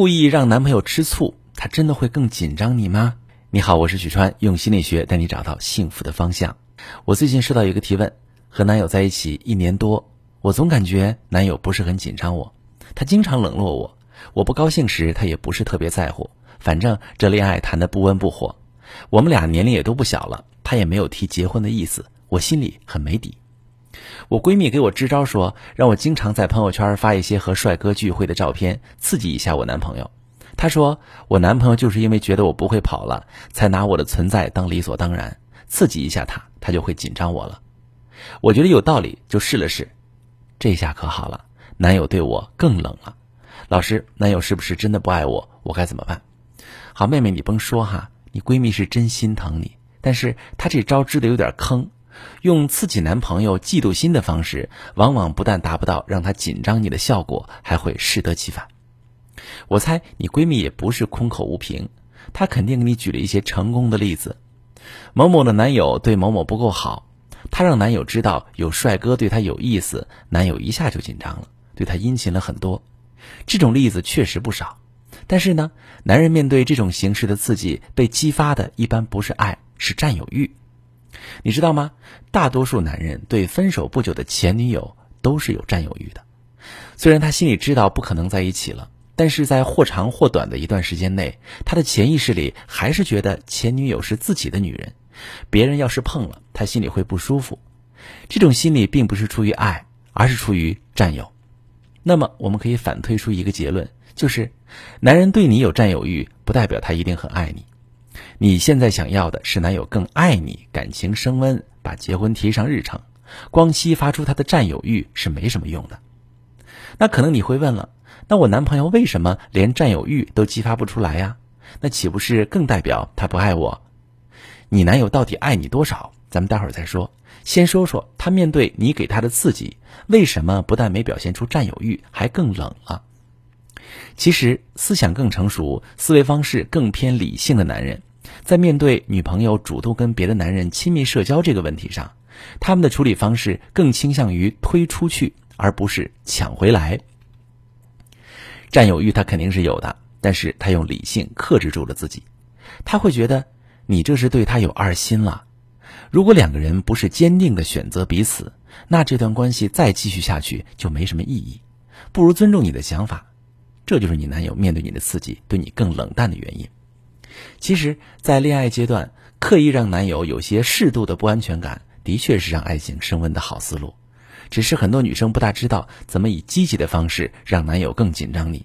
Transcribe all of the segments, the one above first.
故意让男朋友吃醋，他真的会更紧张你吗？你好，我是许川，用心理学带你找到幸福的方向。我最近收到一个提问，和男友在一起一年多，我总感觉男友不是很紧张我，他经常冷落我，我不高兴时他也不是特别在乎，反正这恋爱谈的不温不火。我们俩年龄也都不小了，他也没有提结婚的意思，我心里很没底。我闺蜜给我支招说，让我经常在朋友圈发一些和帅哥聚会的照片，刺激一下我男朋友。她说，我男朋友就是因为觉得我不会跑了，才拿我的存在当理所当然，刺激一下他，他就会紧张我了。我觉得有道理，就试了试。这下可好了，男友对我更冷了。老师，男友是不是真的不爱我？我该怎么办？好，妹妹你甭说哈，你闺蜜是真心疼你，但是她这招支的有点坑。用刺激男朋友嫉妒心的方式，往往不但达不到让他紧张你的效果，还会适得其反。我猜你闺蜜也不是空口无凭，她肯定给你举了一些成功的例子。某某的男友对某某不够好，她让男友知道有帅哥对她有意思，男友一下就紧张了，对她殷勤了很多。这种例子确实不少，但是呢，男人面对这种形式的刺激，被激发的一般不是爱，是占有欲。你知道吗？大多数男人对分手不久的前女友都是有占有欲的。虽然他心里知道不可能在一起了，但是在或长或短的一段时间内，他的潜意识里还是觉得前女友是自己的女人。别人要是碰了，他心里会不舒服。这种心理并不是出于爱，而是出于占有。那么，我们可以反推出一个结论，就是男人对你有占有欲，不代表他一定很爱你。你现在想要的是男友更爱你，感情升温，把结婚提上日程。光激发出他的占有欲是没什么用的。那可能你会问了，那我男朋友为什么连占有欲都激发不出来呀？那岂不是更代表他不爱我？你男友到底爱你多少？咱们待会儿再说。先说说他面对你给他的刺激，为什么不但没表现出占有欲，还更冷了？其实，思想更成熟、思维方式更偏理性的男人，在面对女朋友主动跟别的男人亲密社交这个问题上，他们的处理方式更倾向于推出去，而不是抢回来。占有欲他肯定是有的，但是他用理性克制住了自己。他会觉得你这是对他有二心了。如果两个人不是坚定的选择彼此，那这段关系再继续下去就没什么意义。不如尊重你的想法。这就是你男友面对你的刺激，对你更冷淡的原因。其实，在恋爱阶段，刻意让男友有些适度的不安全感，的确是让爱情升温的好思路。只是很多女生不大知道怎么以积极的方式让男友更紧张你。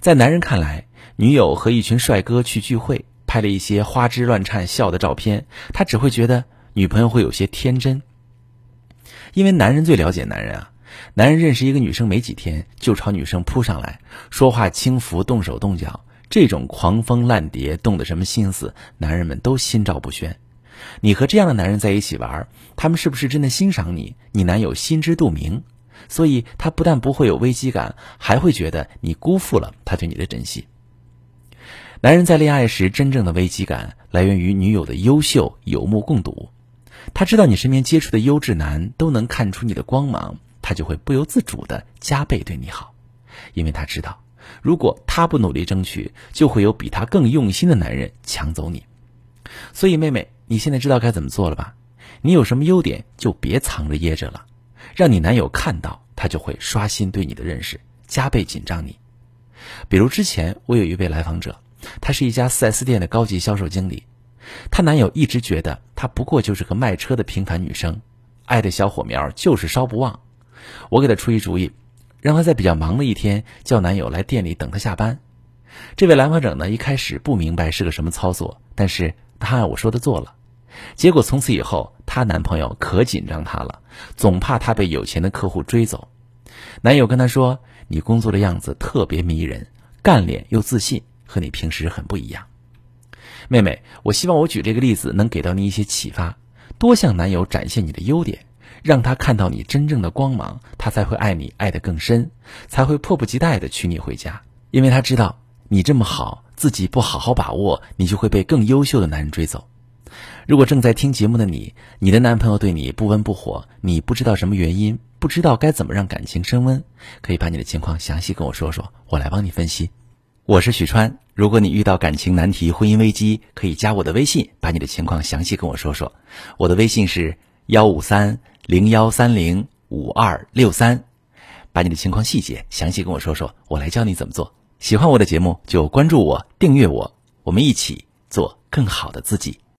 在男人看来，女友和一群帅哥去聚会，拍了一些花枝乱颤笑的照片，他只会觉得女朋友会有些天真。因为男人最了解男人啊。男人认识一个女生没几天，就朝女生扑上来，说话轻浮，动手动脚，这种狂风烂蝶，动的什么心思，男人们都心照不宣。你和这样的男人在一起玩，他们是不是真的欣赏你？你男友心知肚明，所以他不但不会有危机感，还会觉得你辜负了他对你的珍惜。男人在恋爱时真正的危机感来源于女友的优秀，有目共睹。他知道你身边接触的优质男都能看出你的光芒。他就会不由自主的加倍对你好，因为他知道，如果他不努力争取，就会有比他更用心的男人抢走你。所以，妹妹，你现在知道该怎么做了吧？你有什么优点，就别藏着掖着了，让你男友看到，他就会刷新对你的认识，加倍紧张你。比如之前我有一位来访者，她是一家 4S 店的高级销售经理，她男友一直觉得她不过就是个卖车的平凡女生，爱的小火苗就是烧不旺。我给他出一主意，让他在比较忙的一天叫男友来店里等他下班。这位来访者呢，一开始不明白是个什么操作，但是他按我说的做了。结果从此以后，她男朋友可紧张她了，总怕她被有钱的客户追走。男友跟她说：“你工作的样子特别迷人，干练又自信，和你平时很不一样。”妹妹，我希望我举这个例子能给到你一些启发，多向男友展现你的优点。让他看到你真正的光芒，他才会爱你爱得更深，才会迫不及待的娶你回家。因为他知道你这么好，自己不好好把握，你就会被更优秀的男人追走。如果正在听节目的你，你的男朋友对你不温不火，你不知道什么原因，不知道该怎么让感情升温，可以把你的情况详细跟我说说，我来帮你分析。我是许川。如果你遇到感情难题、婚姻危机，可以加我的微信，把你的情况详细跟我说说。我的微信是幺五三零幺三零五二六三，把你的情况细节详细跟我说说，我来教你怎么做。喜欢我的节目就关注我、订阅我，我们一起做更好的自己。